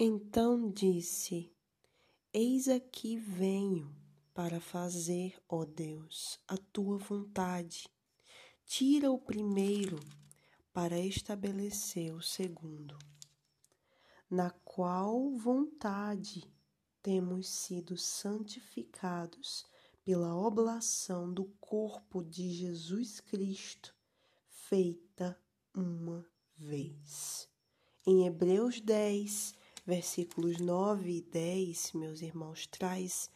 Então disse: Eis aqui venho para fazer, ó Deus, a tua vontade. Tira o primeiro para estabelecer o segundo, na qual vontade temos sido santificados pela oblação do corpo de Jesus Cristo, feita uma vez. Em Hebreus 10, versículos 9 e 10, meus irmãos, traz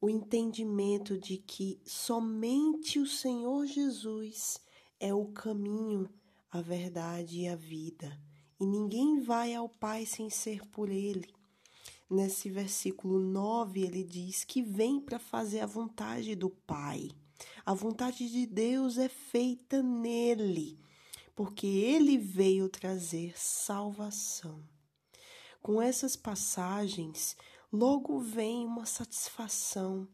o entendimento de que somente o Senhor Jesus é o caminho, a verdade e a vida, e ninguém vai ao Pai sem ser por Ele. Nesse versículo 9, ele diz que vem para fazer a vontade do Pai. A vontade de Deus é feita nele, porque ele veio trazer salvação. Com essas passagens, logo vem uma satisfação,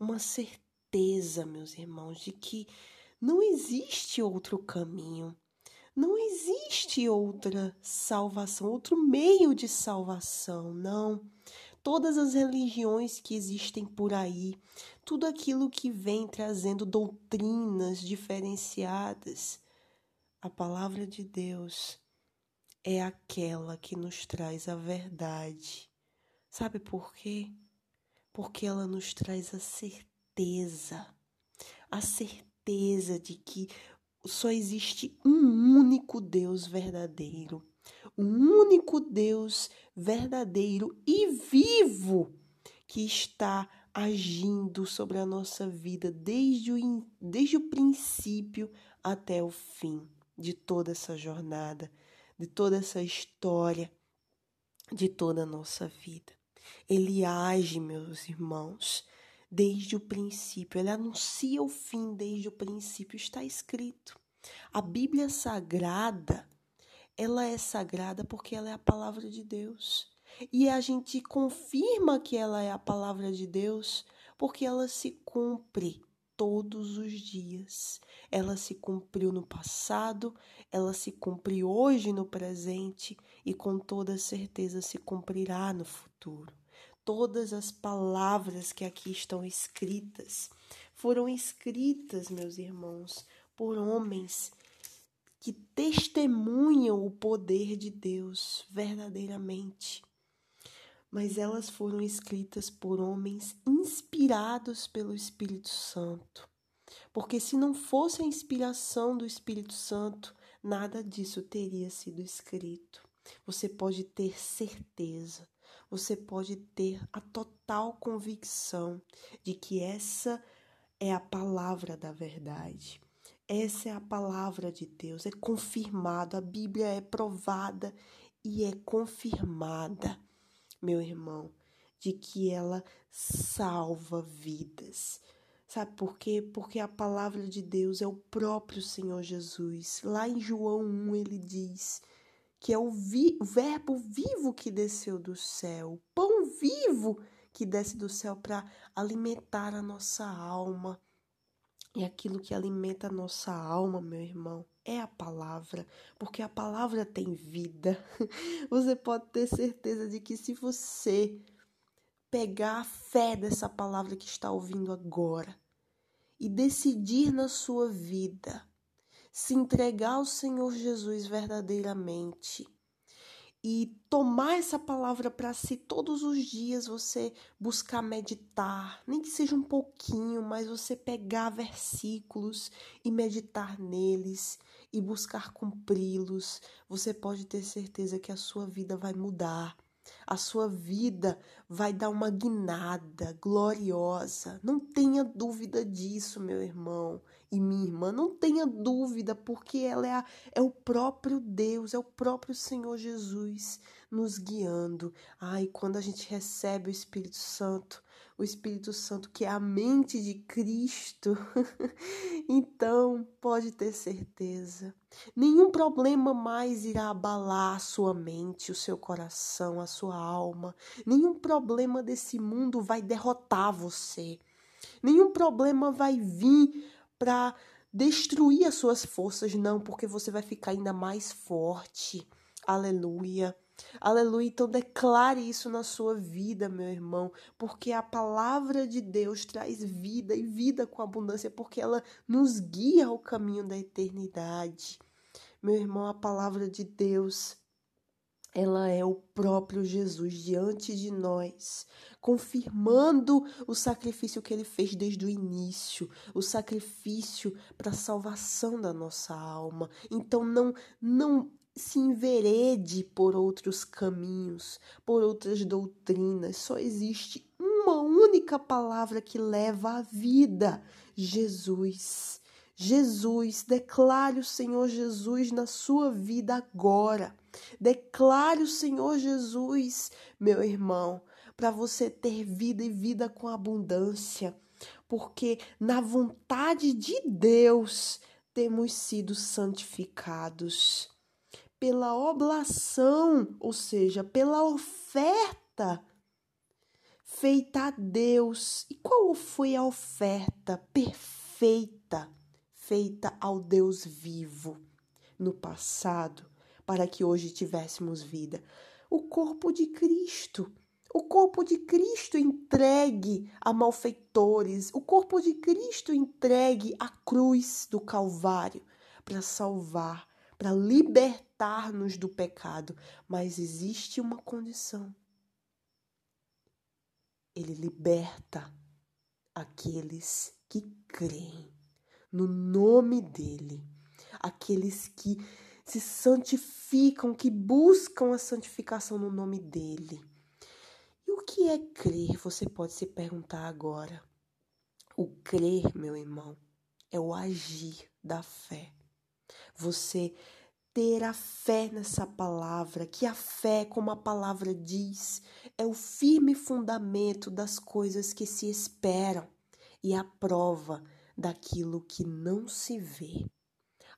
uma certeza, meus irmãos, de que não existe outro caminho, não existe outra salvação, outro meio de salvação, não. Todas as religiões que existem por aí, tudo aquilo que vem trazendo doutrinas diferenciadas, a palavra de Deus é aquela que nos traz a verdade. Sabe por quê? Porque ela nos traz a certeza, a certeza de que só existe um único Deus verdadeiro, um único Deus verdadeiro e vivo que está agindo sobre a nossa vida desde o, desde o princípio até o fim de toda essa jornada de toda essa história, de toda a nossa vida. Ele age, meus irmãos, desde o princípio, ele anuncia o fim desde o princípio, está escrito. A Bíblia Sagrada, ela é sagrada porque ela é a palavra de Deus. E a gente confirma que ela é a palavra de Deus porque ela se cumpre todos os dias. Ela se cumpriu no passado, ela se cumpre hoje no presente e com toda certeza se cumprirá no futuro. Todas as palavras que aqui estão escritas foram escritas, meus irmãos, por homens que testemunham o poder de Deus verdadeiramente mas elas foram escritas por homens inspirados pelo Espírito Santo. Porque se não fosse a inspiração do Espírito Santo, nada disso teria sido escrito. Você pode ter certeza, você pode ter a total convicção de que essa é a palavra da verdade. Essa é a palavra de Deus, é confirmado, a Bíblia é provada e é confirmada meu irmão, de que ela salva vidas. Sabe por quê? Porque a palavra de Deus é o próprio Senhor Jesus. Lá em João 1 ele diz que é o, vi o verbo vivo que desceu do céu, o pão vivo que desce do céu para alimentar a nossa alma. E aquilo que alimenta a nossa alma, meu irmão, é a palavra, porque a palavra tem vida. Você pode ter certeza de que se você pegar a fé dessa palavra que está ouvindo agora e decidir na sua vida se entregar ao Senhor Jesus verdadeiramente, e tomar essa palavra para si todos os dias, você buscar meditar, nem que seja um pouquinho, mas você pegar versículos e meditar neles e buscar cumpri-los, você pode ter certeza que a sua vida vai mudar. A sua vida vai dar uma guinada gloriosa. Não tenha dúvida disso, meu irmão e minha irmã, não tenha dúvida, porque ela é, a, é o próprio Deus, é o próprio Senhor Jesus nos guiando. Ai, quando a gente recebe o Espírito Santo, o Espírito Santo que é a mente de Cristo, então pode ter certeza, nenhum problema mais irá abalar a sua mente, o seu coração, a sua alma. Nenhum problema desse mundo vai derrotar você. Nenhum problema vai vir para destruir as suas forças, não, porque você vai ficar ainda mais forte. Aleluia. Aleluia. Então declare isso na sua vida, meu irmão, porque a palavra de Deus traz vida e vida com abundância, porque ela nos guia ao caminho da eternidade. Meu irmão, a palavra de Deus ela é o próprio Jesus diante de nós, confirmando o sacrifício que ele fez desde o início, o sacrifício para a salvação da nossa alma. Então não não se enverede por outros caminhos, por outras doutrinas. Só existe uma única palavra que leva à vida: Jesus. Jesus, declare o Senhor Jesus na sua vida agora. Declare o Senhor Jesus, meu irmão, para você ter vida e vida com abundância, porque na vontade de Deus temos sido santificados pela oblação, ou seja, pela oferta feita a Deus. E qual foi a oferta perfeita? feita ao Deus vivo no passado, para que hoje tivéssemos vida. O corpo de Cristo. O corpo de Cristo entregue a malfeitores, o corpo de Cristo entregue à cruz do Calvário para salvar, para libertar-nos do pecado. Mas existe uma condição. Ele liberta aqueles que creem no nome dele. Aqueles que se santificam, que buscam a santificação no nome dele. E o que é crer? Você pode se perguntar agora. O crer, meu irmão, é o agir da fé. Você ter a fé nessa palavra, que a fé, como a palavra diz, é o firme fundamento das coisas que se esperam e a prova daquilo que não se vê.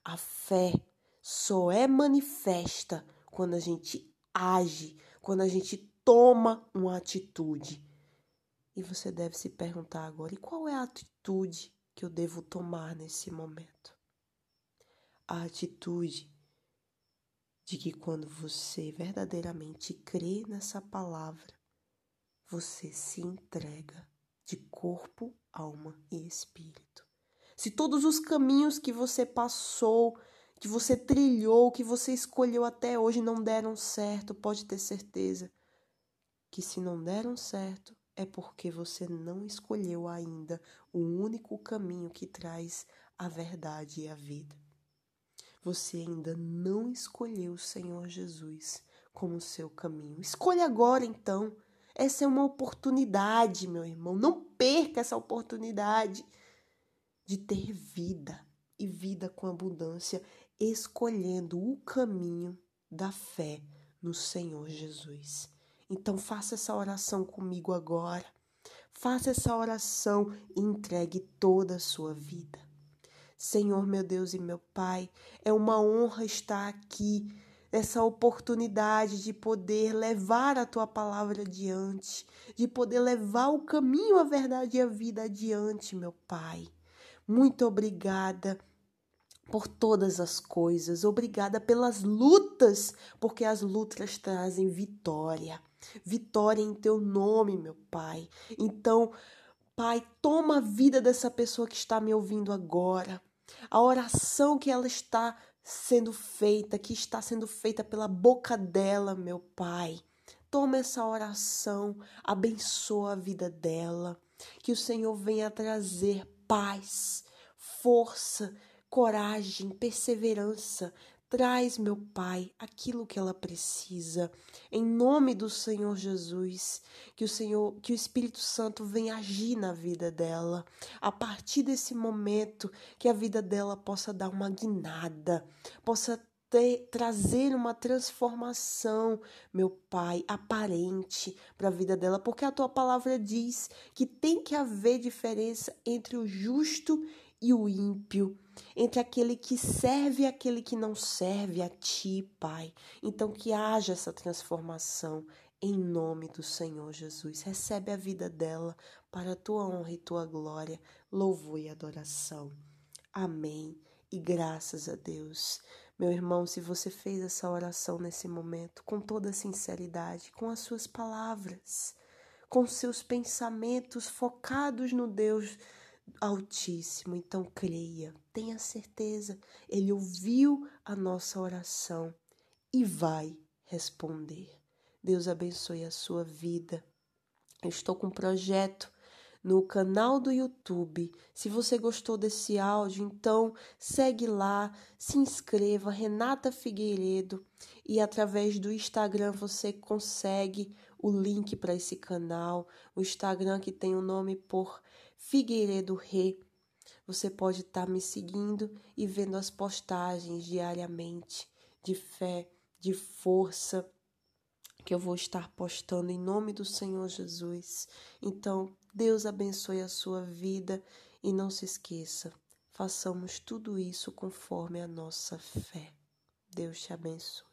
A fé só é manifesta quando a gente age, quando a gente toma uma atitude. E você deve se perguntar agora: e qual é a atitude que eu devo tomar nesse momento? A atitude de que quando você verdadeiramente crê nessa palavra, você se entrega de corpo, alma e espírito se todos os caminhos que você passou, que você trilhou, que você escolheu até hoje não deram certo, pode ter certeza que se não deram certo é porque você não escolheu ainda o único caminho que traz a verdade e a vida. Você ainda não escolheu o Senhor Jesus como seu caminho. Escolha agora então. Essa é uma oportunidade, meu irmão. Não perca essa oportunidade de ter vida e vida com abundância, escolhendo o caminho da fé no Senhor Jesus. Então faça essa oração comigo agora. Faça essa oração e entregue toda a sua vida. Senhor, meu Deus e meu Pai, é uma honra estar aqui, essa oportunidade de poder levar a tua palavra adiante, de poder levar o caminho, a verdade e a vida adiante, meu Pai. Muito obrigada por todas as coisas, obrigada pelas lutas, porque as lutas trazem vitória. Vitória em teu nome, meu Pai. Então, Pai, toma a vida dessa pessoa que está me ouvindo agora. A oração que ela está sendo feita, que está sendo feita pela boca dela, meu Pai. Toma essa oração, abençoa a vida dela. Que o Senhor venha trazer paz, força, coragem, perseverança. Traz, meu Pai, aquilo que ela precisa. Em nome do Senhor Jesus, que o Senhor, que o Espírito Santo venha agir na vida dela. A partir desse momento, que a vida dela possa dar uma guinada, possa ter, trazer uma transformação, meu Pai, aparente para a vida dela, porque a tua palavra diz que tem que haver diferença entre o justo e o ímpio, entre aquele que serve e aquele que não serve a ti, Pai. Então que haja essa transformação em nome do Senhor Jesus. Recebe a vida dela para a tua honra e tua glória, louvor e adoração. Amém. E graças a Deus. Meu irmão, se você fez essa oração nesse momento com toda sinceridade, com as suas palavras, com seus pensamentos focados no Deus Altíssimo, então creia, tenha certeza, Ele ouviu a nossa oração e vai responder. Deus abençoe a sua vida. Eu estou com um projeto no canal do YouTube. Se você gostou desse áudio, então segue lá, se inscreva, Renata Figueiredo, e através do Instagram você consegue o link para esse canal. O Instagram que tem o nome por Figueiredo Rê. Você pode estar tá me seguindo e vendo as postagens diariamente de fé, de força que eu vou estar postando em nome do Senhor Jesus. Então, Deus abençoe a sua vida e não se esqueça, façamos tudo isso conforme a nossa fé. Deus te abençoe.